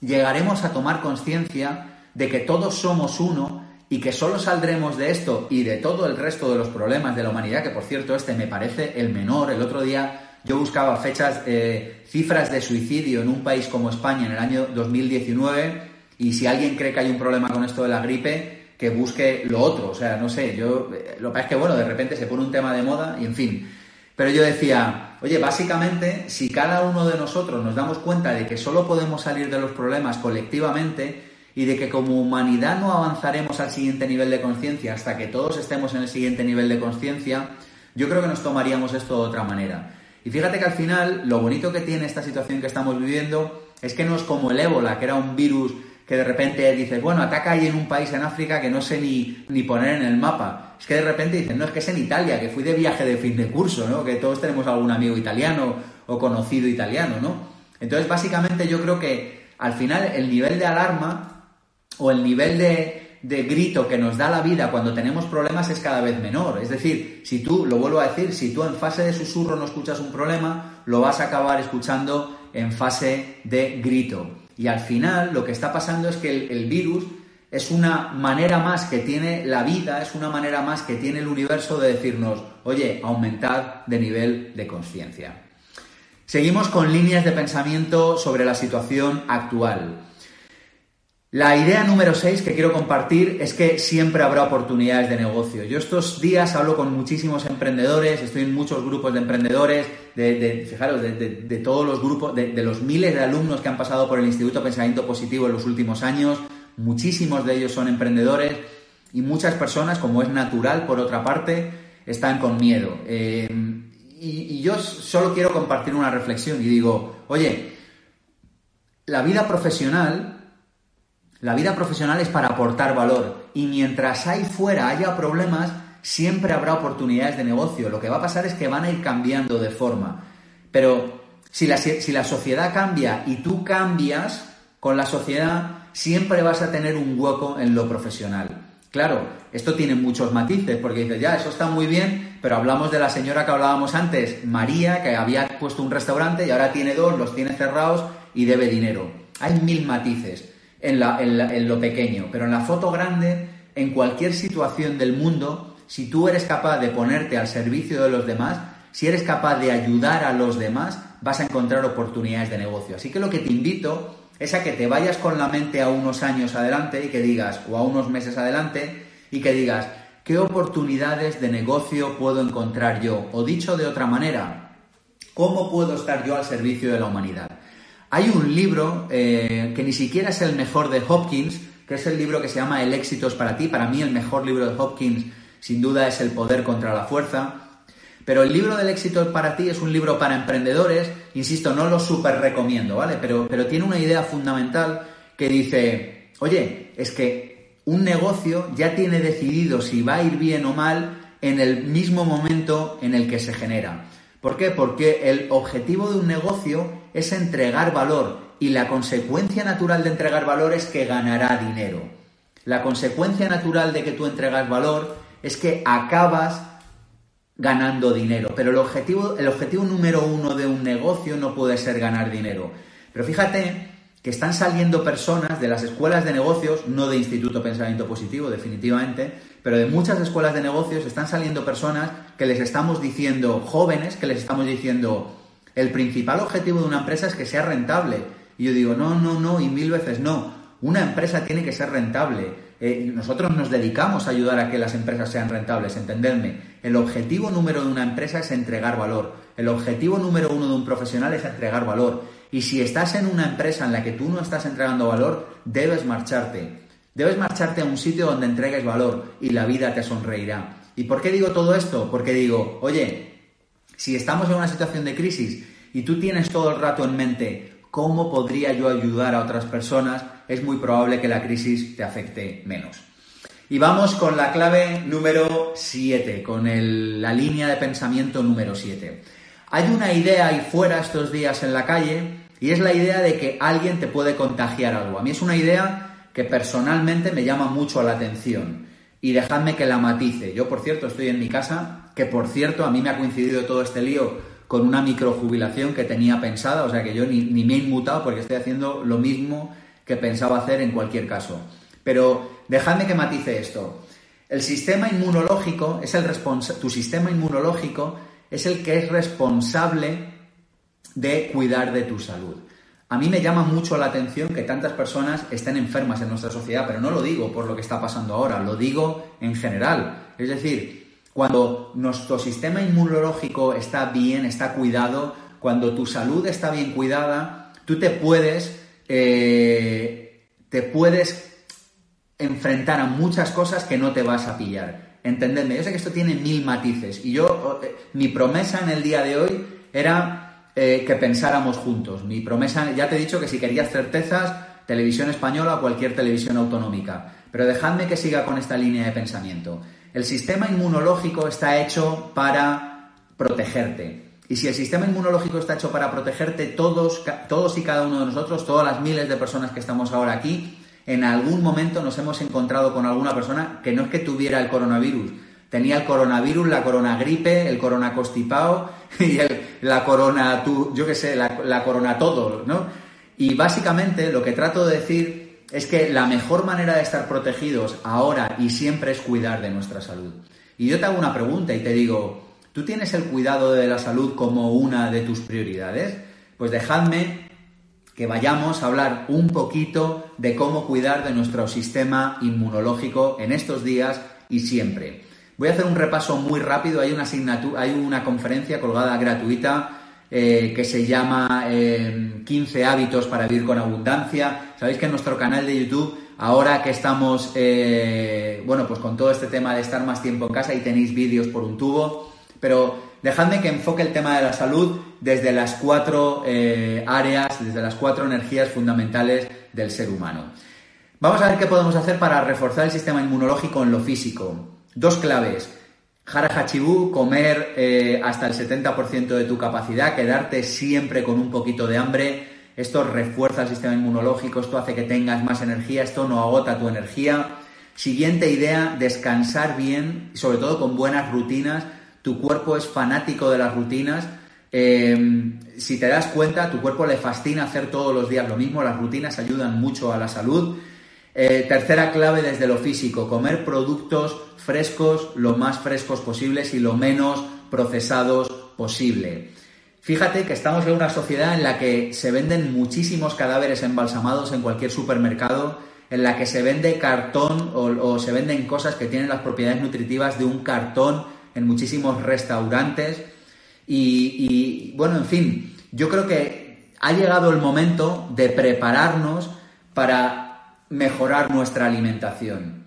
llegaremos a tomar conciencia de que todos somos uno y que solo saldremos de esto y de todo el resto de los problemas de la humanidad, que por cierto este me parece el menor, el otro día yo buscaba fechas, eh, cifras de suicidio en un país como España en el año 2019 y si alguien cree que hay un problema con esto de la gripe, que busque lo otro. O sea, no sé, yo eh, lo que pasa es que, bueno, de repente se pone un tema de moda y en fin. Pero yo decía, oye, básicamente, si cada uno de nosotros nos damos cuenta de que solo podemos salir de los problemas colectivamente y de que como humanidad no avanzaremos al siguiente nivel de conciencia hasta que todos estemos en el siguiente nivel de conciencia, yo creo que nos tomaríamos esto de otra manera. Y fíjate que al final lo bonito que tiene esta situación que estamos viviendo es que no es como el ébola, que era un virus que de repente dices, bueno, ataca ahí en un país en África que no sé ni, ni poner en el mapa. Es que de repente dicen, no, es que es en Italia, que fui de viaje de fin de curso, ¿no? Que todos tenemos algún amigo italiano o conocido italiano, ¿no? Entonces, básicamente yo creo que al final el nivel de alarma o el nivel de, de grito que nos da la vida cuando tenemos problemas es cada vez menor. Es decir, si tú, lo vuelvo a decir, si tú en fase de susurro no escuchas un problema, lo vas a acabar escuchando en fase de grito. Y al final lo que está pasando es que el, virus es una manera más que tiene la vida, es una manera más que tiene el universo de decirnos, oye, aumentad de nivel de conciencia. Seguimos con líneas de pensamiento sobre la situación actual. La idea número 6 que quiero compartir es que siempre habrá oportunidades de negocio. Yo estos días hablo con muchísimos emprendedores, estoy en muchos grupos de emprendedores, de, fijaros, de, todos los grupos, de, los miles de alumnos que han pasado por el Instituto Pensamiento Positivo en los últimos años, muchísimos de ellos son emprendedores y muchas personas, como es natural por otra parte, están con miedo. Eh, y yo solo quiero compartir una reflexión y digo, oye, la vida profesional la vida profesional es para aportar valor y mientras ahí fuera haya problemas, siempre habrá oportunidades de negocio. Lo que va a pasar es que van a ir cambiando de forma. Pero si la, si la sociedad cambia y tú cambias con la sociedad, siempre vas a tener un hueco en lo profesional. Claro, esto tiene muchos matices, porque dices, ya, eso está muy bien, pero hablamos de la señora que hablábamos antes, María, que había puesto un restaurante y ahora tiene dos, los tiene cerrados y debe dinero. Hay mil matices en, lo pequeño, pero en la foto grande, en cualquier situación del mundo, si tú eres capaz de ponerte al servicio de los demás, si eres capaz de ayudar a los demás, vas a encontrar oportunidades de negocio. Así que lo que te invito es a que te vayas con la mente a unos años adelante y que digas, o a unos meses adelante, y que digas, ¿qué oportunidades de negocio puedo encontrar yo? O dicho de otra manera, ¿cómo puedo estar yo al servicio de la humanidad? Hay un libro eh, que ni siquiera es el mejor de Hopkins, que es el libro que se llama El éxito es para ti. Para mí el mejor libro de Hopkins sin duda es El poder contra la fuerza. Pero el libro del éxito para ti es un libro para emprendedores, insisto, no lo súper recomiendo, ¿vale? Pero, pero tiene una idea fundamental que dice, oye, es que un negocio ya tiene decidido si va a ir bien o mal en el mismo momento en el que se genera. ¿Por qué? Porque el objetivo de un negocio es entregar valor y la consecuencia natural de entregar valor es que ganará dinero. La consecuencia natural de que tú entregas valor es que acabas ganando dinero. Pero el objetivo, el objetivo número uno de un negocio no puede ser ganar dinero. Pero fíjate que están saliendo personas de las escuelas de negocios, no de Instituto Pensamiento Positivo, definitivamente, pero de muchas escuelas de negocios están saliendo personas que les estamos diciendo, jóvenes, que les estamos diciendo, el principal objetivo de una empresa es que sea rentable. Y yo digo, no, no, no, y mil veces no. Una empresa tiene que ser rentable. Eh, nosotros nos dedicamos a ayudar a que las empresas sean rentables, entendedme. El objetivo número de una empresa es entregar valor. El objetivo número uno de un profesional es entregar valor. Y si estás en una empresa en la que tú no estás entregando valor, debes marcharte. Debes marcharte a un sitio donde entregues valor y la vida te sonreirá. ¿Y por qué digo todo esto? Porque digo, oye, si estamos en una situación de crisis y tú tienes todo el rato en mente cómo podría yo ayudar a otras personas, es muy probable que la crisis te afecte menos. Y vamos con la clave número 7, con la línea de pensamiento número 7. Hay una idea ahí fuera estos días en la calle y es la idea de que alguien te puede contagiar algo. A mí es una idea que personalmente me llama mucho la atención y dejadme que la matice. Yo, por cierto, estoy en mi casa, que por cierto, a mí me ha coincidido todo este lío con una microjubilación que tenía pensada, o sea que yo ni, ni me he inmutado porque estoy haciendo lo mismo que pensaba hacer en cualquier caso. Pero dejadme que matice esto. El sistema inmunológico es el tu sistema inmunológico es el que es responsable de cuidar de tu salud. A mí me llama mucho la atención que tantas personas estén enfermas en nuestra sociedad, pero no lo digo por lo que está pasando ahora, lo digo en general. Es decir, cuando nuestro sistema inmunológico está bien, está cuidado, cuando tu salud está bien cuidada, tú te puedes, eh, te puedes enfrentar a muchas cosas que no te vas a pillar. Entendedme, yo sé que esto tiene mil matices y yo, eh, mi promesa en el día de hoy era eh, que pensáramos juntos. Mi promesa, ya te he dicho que si querías certezas, televisión española o cualquier televisión autonómica. Pero dejadme que siga con esta línea de pensamiento. El sistema inmunológico está hecho para protegerte. Y si el sistema inmunológico está hecho para protegerte, todos, todos y cada uno de nosotros, todas las miles de personas que estamos ahora aquí, en algún momento nos hemos encontrado con alguna persona que no es que tuviera el coronavirus, tenía el coronavirus, la coronagripe, el corona costipao y la corona, yo qué sé, la, corona todo, ¿no? Y básicamente lo que trato de decir es que la mejor manera de estar protegidos ahora y siempre es cuidar de nuestra salud. Y yo te hago una pregunta y te digo, ¿tú tienes el cuidado de la salud como una de tus prioridades? Pues dejadme que vayamos a hablar un poquito de cómo cuidar de nuestro sistema inmunológico en estos días y siempre. Voy a hacer un repaso muy rápido. Hay una asignatura, hay una conferencia colgada gratuita eh, que se llama 15 eh, hábitos para vivir con abundancia. Sabéis que en nuestro canal de YouTube, ahora que estamos, eh, bueno, pues con todo este tema de estar más tiempo en casa y tenéis vídeos por un tubo, pero dejadme que enfoque el tema de la salud desde las cuatro áreas, desde las cuatro energías fundamentales del ser humano. Vamos a ver qué podemos hacer para reforzar el sistema inmunológico en lo físico. Dos claves. Jara Hachibu, comer eh, hasta el 70% de tu capacidad, quedarte siempre con un poquito de hambre. Esto refuerza el sistema inmunológico, esto hace que tengas más energía, esto no agota tu energía. Siguiente idea, descansar bien, sobre todo con buenas rutinas. Tu cuerpo es fanático de las rutinas. Eh, si te das cuenta, tu cuerpo le fascina hacer todos los días lo mismo. Las rutinas ayudan mucho a la salud. Eh, tercera clave desde lo físico, comer productos frescos, lo más frescos posibles y lo menos procesados posible. Fíjate que estamos en una sociedad en la que se venden muchísimos cadáveres embalsamados en cualquier supermercado, en la que se vende cartón o, se venden cosas que tienen las propiedades nutritivas de un cartón en muchísimos restaurantes. y bueno, en fin, yo creo que ha llegado el momento de prepararnos para mejorar nuestra alimentación.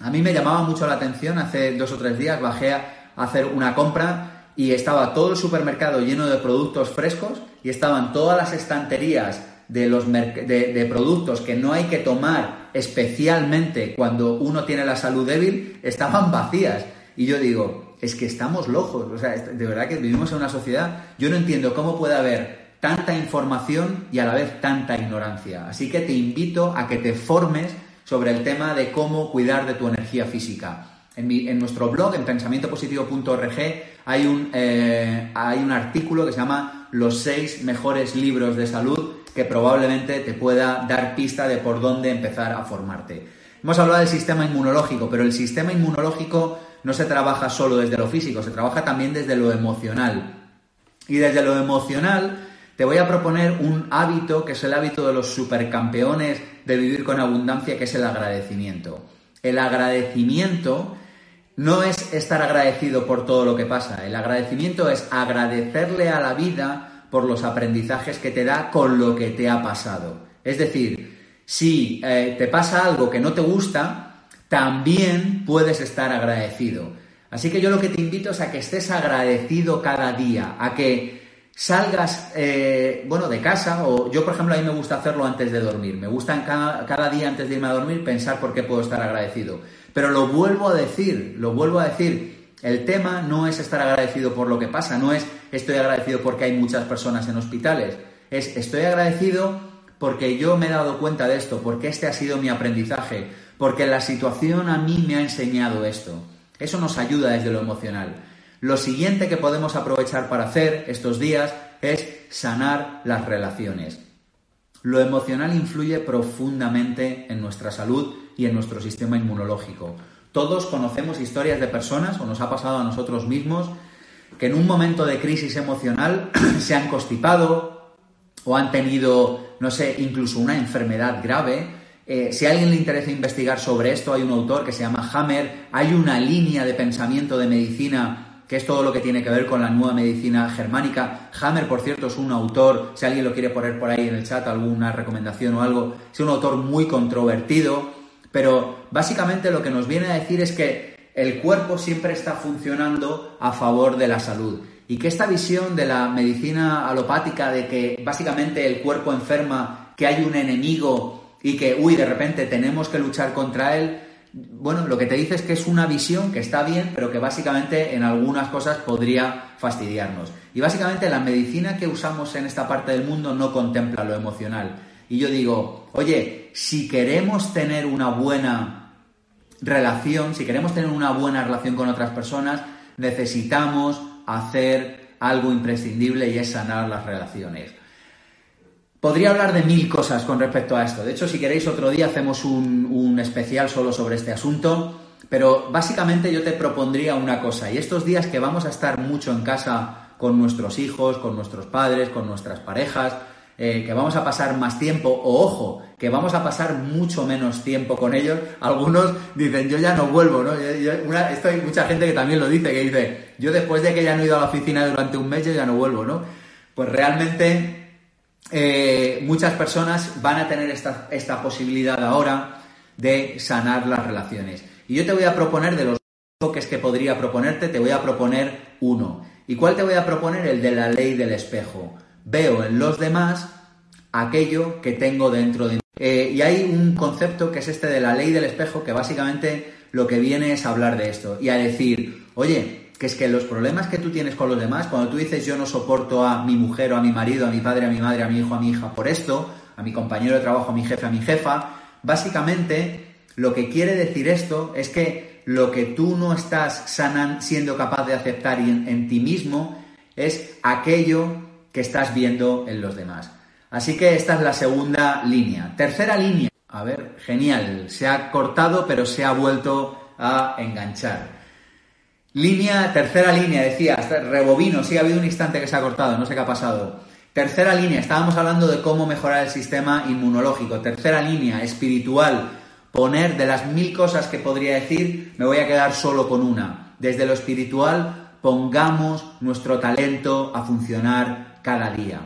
A mí me llamaba mucho la atención, hace dos o tres días bajé a hacer una compra y estaba todo el supermercado lleno de productos frescos y estaban todas las estanterías de, los de, productos que no hay que tomar especialmente cuando uno tiene la salud débil, estaban vacías. Y yo digo, es que estamos locos, o sea, de verdad que vivimos en una sociedad, yo no entiendo cómo puede haber tanta información y a la vez tanta ignorancia. Así que te invito a que te formes sobre el tema de cómo cuidar de tu energía física. En, nuestro blog, en pensamientopositivo.org, hay un, eh, hay un artículo que se llama Los seis mejores libros de salud que probablemente te pueda dar pista de por dónde empezar a formarte. Hemos hablado del sistema inmunológico, pero el sistema inmunológico no se trabaja solo desde lo físico, se trabaja también desde lo emocional. Y desde lo emocional te voy a proponer un hábito que es el hábito de los supercampeones de vivir con abundancia, que es el agradecimiento. El agradecimiento no es estar agradecido por todo lo que pasa, el agradecimiento es agradecerle a la vida por los aprendizajes que te da con lo que te ha pasado. Es decir, si eh, te pasa algo que no te gusta, también puedes estar agradecido. Así que yo lo que te invito es a que estés agradecido cada día, a que salgas, eh, bueno, de casa, o yo, por ejemplo, a mí me gusta hacerlo antes de dormir. Me gusta cada, cada, día antes de irme a dormir pensar por qué puedo estar agradecido. Pero lo vuelvo a decir, lo vuelvo a decir. El tema no es estar agradecido por lo que pasa, no es estoy agradecido porque hay muchas personas en hospitales. Es estoy agradecido porque yo me he dado cuenta de esto, porque este ha sido mi aprendizaje, porque la situación a mí me ha enseñado esto. Eso nos ayuda desde lo emocional. Lo siguiente que podemos aprovechar para hacer estos días es sanar las relaciones. Lo emocional influye profundamente en nuestra salud y en nuestro sistema inmunológico. Todos conocemos historias de personas, o nos ha pasado a nosotros mismos, que en un momento de crisis emocional se han constipado o han tenido, no sé, incluso una enfermedad grave. Eh, si a alguien le interesa investigar sobre esto, hay un autor que se llama Hammer, hay una línea de pensamiento de medicina que es todo lo que tiene que ver con la nueva medicina germánica. Hammer, por cierto, es un autor, si alguien lo quiere poner por ahí en el chat, alguna recomendación o algo, es un autor muy controvertido, pero básicamente lo que nos viene a decir es que el cuerpo siempre está funcionando a favor de la salud y que esta visión de la medicina alopática de que básicamente el cuerpo enferma, que hay un enemigo y que, uy, de repente tenemos que luchar contra él, bueno, lo que te dice es que es una visión que está bien, pero que básicamente en algunas cosas podría fastidiarnos. Y básicamente la medicina que usamos en esta parte del mundo no contempla lo emocional. Y yo digo, oye, si queremos tener una buena relación, si queremos tener una buena relación con otras personas, necesitamos hacer algo imprescindible y es sanar las relaciones. Podría hablar de mil cosas con respecto a esto. De hecho, si queréis otro día hacemos un, especial solo sobre este asunto. Pero básicamente yo te propondría una cosa. Y estos días que vamos a estar mucho en casa con nuestros hijos, con nuestros padres, con nuestras parejas, eh, que vamos a pasar más tiempo, o ojo, que vamos a pasar mucho menos tiempo con ellos. Algunos dicen, yo ya no vuelvo, ¿no? esto hay mucha gente que también lo dice, que dice, yo después de que ya no he ido a la oficina durante un mes, yo ya no vuelvo, ¿no? Pues realmente eh, muchas personas van a tener esta, esta posibilidad ahora de sanar las relaciones. Y yo te voy a proponer de los toques que podría proponerte, te voy a proponer uno. ¿Y cuál te voy a proponer? El de la ley del espejo veo en los demás aquello que tengo dentro de mí. Eh, y hay un concepto que es este de la ley del espejo que básicamente lo que viene es hablar de esto y a decir, oye, que es que los problemas que tú tienes con los demás, cuando tú dices yo no soporto a mi mujer o a mi marido, a mi padre, a mi madre, a mi hijo, a mi hija por esto, a mi compañero de trabajo, a mi jefe, a mi jefa, básicamente lo que quiere decir esto es que lo que tú no estás sanan, siendo capaz de aceptar en ti mismo es aquello que estás viendo en los demás. Así que esta es la segunda línea. Tercera línea. A ver, genial. Se ha cortado, pero se ha vuelto a enganchar. Línea, tercera línea, decía, rebobino, sí ha habido un instante que se ha cortado, no sé qué ha pasado. Tercera línea, estábamos hablando de cómo mejorar el sistema inmunológico. Tercera línea, espiritual, poner de las mil cosas que podría decir, me voy a quedar solo con una. Desde lo espiritual, pongamos nuestro talento a funcionar cada día.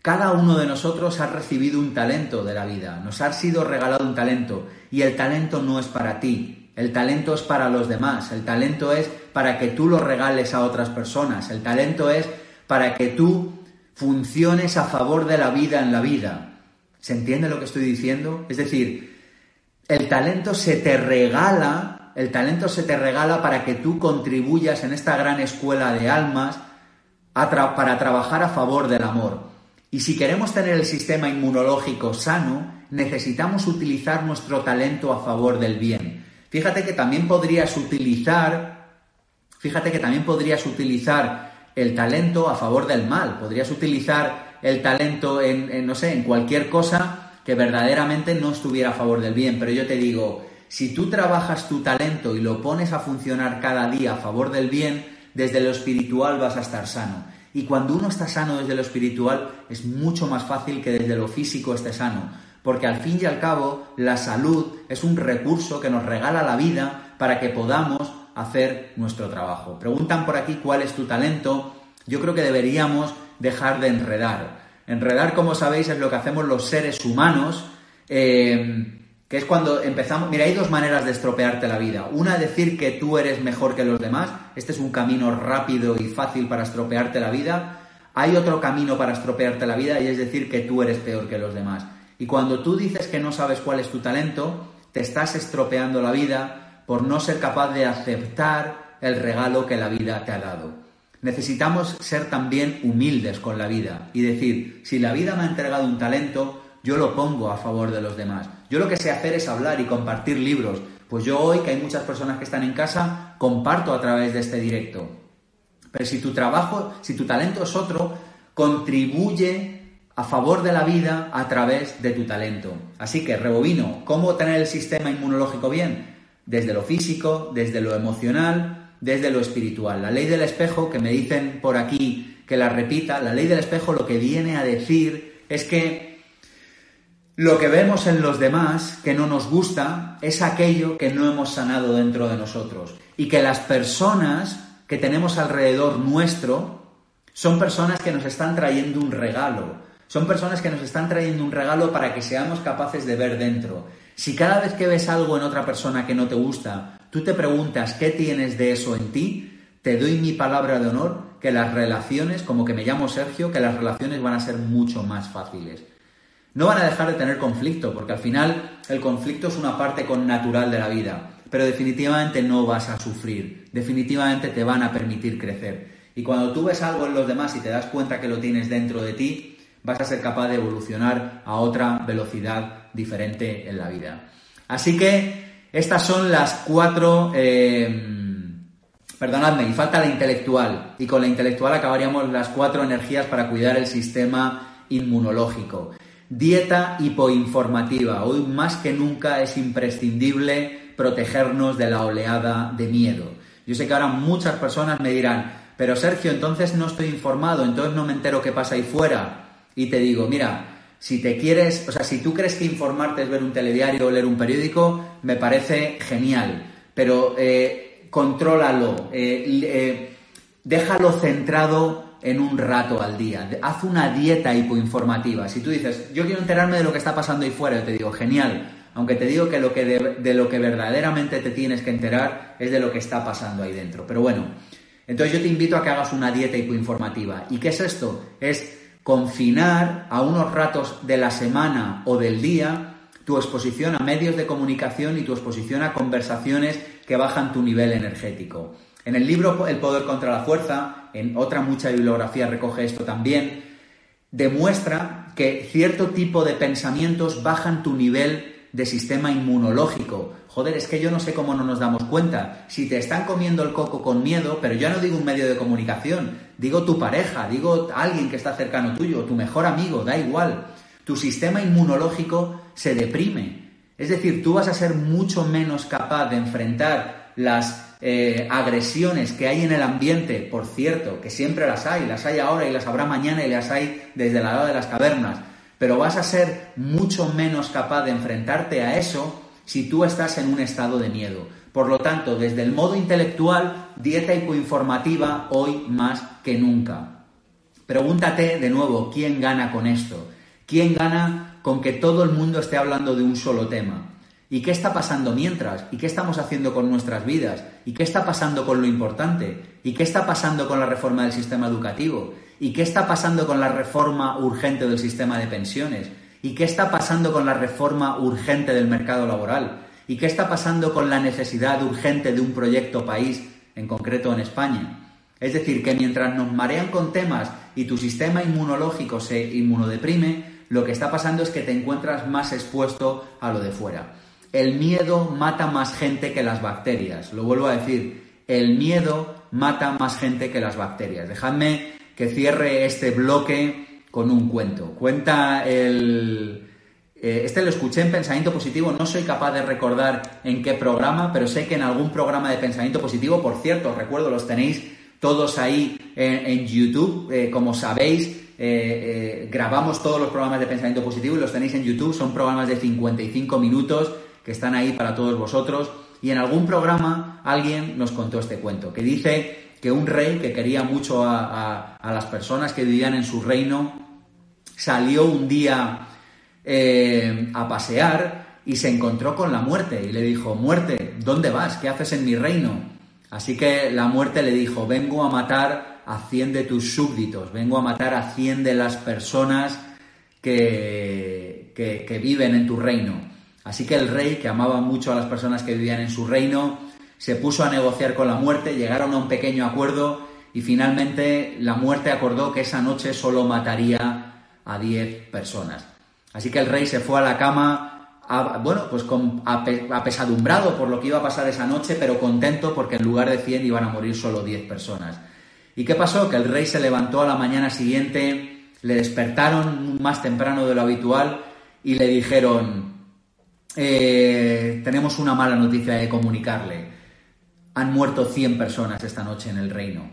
Cada uno de nosotros ha recibido un talento de la vida, nos ha sido regalado un talento y el talento no es para ti, el talento es para los demás, el talento es para que tú lo regales a otras personas, el talento es para que tú funciones a favor de la vida en la vida. ¿Se entiende lo que estoy diciendo? Es decir, el talento se te regala, el talento se te regala para que tú contribuyas en esta gran escuela de almas para trabajar a favor del amor. Y si queremos tener el sistema inmunológico sano, necesitamos utilizar nuestro talento a favor del bien. Fíjate que también podrías utilizar, fíjate que también podrías utilizar el talento a favor del mal. Podrías utilizar el talento en, no sé, en cualquier cosa que verdaderamente no estuviera a favor del bien. Pero yo te digo, si tú trabajas tu talento y lo pones a funcionar cada día a favor del bien, desde lo espiritual vas a estar sano. Y cuando uno está sano desde lo espiritual, es mucho más fácil que desde lo físico esté sano. Porque al fin y al cabo, la salud es un recurso que nos regala la vida para que podamos hacer nuestro trabajo. Preguntan por aquí cuál es tu talento. Yo creo que deberíamos dejar de enredar. Enredar, como sabéis, es lo que hacemos los seres humanos. Eh, que es cuando empezamos, mira, hay dos maneras de estropearte la vida. Una, decir que tú eres mejor que los demás. Este es un camino rápido y fácil para estropearte la vida. Hay otro camino para estropearte la vida y es decir que tú eres peor que los demás. Y cuando tú dices que no sabes cuál es tu talento, te estás estropeando la vida por no ser capaz de aceptar el regalo que la vida te ha dado. Necesitamos ser también humildes con la vida y decir, si la vida me ha entregado un talento, yo lo pongo a favor de los demás. Yo lo que sé hacer es hablar y compartir libros. Pues yo hoy, que hay muchas personas que están en casa, comparto a través de este directo. Pero si tu trabajo, si tu talento es otro, contribuye a favor de la vida a través de tu talento. Así que, rebobino, ¿cómo tener el sistema inmunológico bien? Desde lo físico, desde lo emocional, desde lo espiritual. La ley del espejo, que me dicen por aquí que la repita, la ley del espejo lo que viene a decir es que lo que vemos en los demás que no nos gusta es aquello que no hemos sanado dentro de nosotros. Y que las personas que tenemos alrededor nuestro son personas que nos están trayendo un regalo. Son personas que nos están trayendo un regalo para que seamos capaces de ver dentro. Si cada vez que ves algo en otra persona que no te gusta, tú te preguntas qué tienes de eso en ti, te doy mi palabra de honor que las relaciones, como que me llamo Sergio, que las relaciones van a ser mucho más fáciles no van a dejar de tener conflicto, porque al final el conflicto es una parte con natural de la vida, pero definitivamente no vas a sufrir, definitivamente te van a permitir crecer. Y cuando tú ves algo en los demás y te das cuenta que lo tienes dentro de ti, vas a ser capaz de evolucionar a otra velocidad diferente en la vida. Así que estas son las cuatro... Eh, perdonadme, y falta la intelectual. Y con la intelectual acabaríamos las cuatro energías para cuidar el sistema inmunológico. Dieta hipoinformativa. Hoy más que nunca es imprescindible protegernos de la oleada de miedo. Yo sé que ahora muchas personas me dirán, pero Sergio, entonces no estoy informado, entonces no me entero qué pasa ahí fuera. Y te digo, mira, si te quieres, o sea, si tú crees que informarte es ver un telediario o leer un periódico, me parece genial, pero eh, contrólalo, eh, eh, déjalo centrado en un rato al día. Haz una dieta hipoinformativa. Si tú dices, yo quiero enterarme de lo que está pasando ahí fuera, yo te digo, genial. Aunque te digo que, lo que de, lo que verdaderamente te tienes que enterar es de lo que está pasando ahí dentro. Pero bueno, entonces yo te invito a que hagas una dieta hipoinformativa. ¿Y qué es esto? Es confinar a unos ratos de la semana o del día tu exposición a medios de comunicación y tu exposición a conversaciones que bajan tu nivel energético. En el libro El poder contra la fuerza, en otra mucha bibliografía recoge esto también, demuestra que cierto tipo de pensamientos bajan tu nivel de sistema inmunológico. Joder, es que yo no sé cómo no nos damos cuenta. Si te están comiendo el coco con miedo, pero yo no digo un medio de comunicación, digo tu pareja, digo alguien que está cercano tuyo, tu mejor amigo, da igual. Tu sistema inmunológico se deprime. Es decir, tú vas a ser mucho menos capaz de enfrentar las eh, agresiones que hay en el ambiente, por cierto, que siempre las hay, las hay ahora y las habrá mañana y las hay desde la edad de las cavernas pero vas a ser mucho menos capaz de enfrentarte a eso si tú estás en un estado de miedo. Por lo tanto, desde el modo intelectual, dieta hipoinformativa hoy más que nunca. Pregúntate de nuevo, ¿quién gana con esto? ¿Quién gana con que todo el mundo esté hablando de un solo tema? ¿Y qué está pasando mientras? ¿Y qué estamos haciendo con nuestras vidas? ¿Y qué está pasando con lo importante? ¿Y qué está pasando con la reforma del sistema educativo? ¿Y qué está pasando con la reforma urgente del sistema de pensiones? ¿Y qué está pasando con la reforma urgente del mercado laboral? ¿Y qué está pasando con la necesidad urgente de un proyecto país, en concreto en España? Es decir, que mientras nos marean con temas y tu sistema inmunológico se inmunodeprime, lo que está pasando es que te encuentras más expuesto a lo de fuera. El miedo mata más gente que las bacterias. Lo vuelvo a decir, el miedo mata más gente que las bacterias. Dejadme que cierre este bloque con un cuento. Cuenta el... Eh, este lo escuché en Pensamiento Positivo, no soy capaz de recordar en qué programa, pero sé que en algún programa de Pensamiento Positivo, por cierto, recuerdo, los tenéis todos ahí en, YouTube, eh, como sabéis, eh, grabamos todos los programas de Pensamiento Positivo y los tenéis en YouTube, son programas de 55 minutos que están ahí para todos vosotros. Y en algún programa alguien nos contó este cuento, que dice que un rey que quería mucho a, las personas que vivían en su reino salió un día eh, a pasear y se encontró con la muerte y le dijo, muerte, ¿dónde vas? ¿Qué haces en mi reino? Así que la muerte le dijo, vengo a matar a cien de tus súbditos, vengo a matar a cien de las personas que, que viven en tu reino. Así que el rey, que amaba mucho a las personas que vivían en su reino, se puso a negociar con la muerte, llegaron a un pequeño acuerdo y finalmente la muerte acordó que esa noche solo mataría a 10 personas. Así que el rey se fue a la cama, bueno, pues con, apesadumbrado por lo que iba a pasar esa noche, pero contento porque en lugar de 100 iban a morir solo 10 personas. ¿Y qué pasó? Que el rey se levantó a la mañana siguiente, le despertaron más temprano de lo habitual y le dijeron, eh, tenemos una mala noticia de comunicarle han muerto 100 personas esta noche en el reino.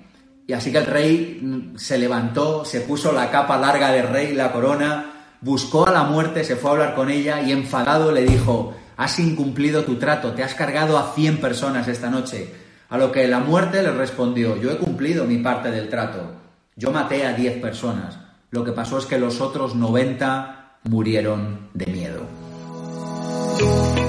Y así que el rey mm, se levantó, se puso la capa larga de rey, la corona, buscó a la muerte, se fue a hablar con ella y enfadado le dijo, has incumplido tu trato, te has cargado a 100 personas esta noche. A lo que la muerte le respondió, yo he cumplido mi parte del trato, yo maté a 10 personas. Lo que pasó es que los otros 90 murieron de miedo.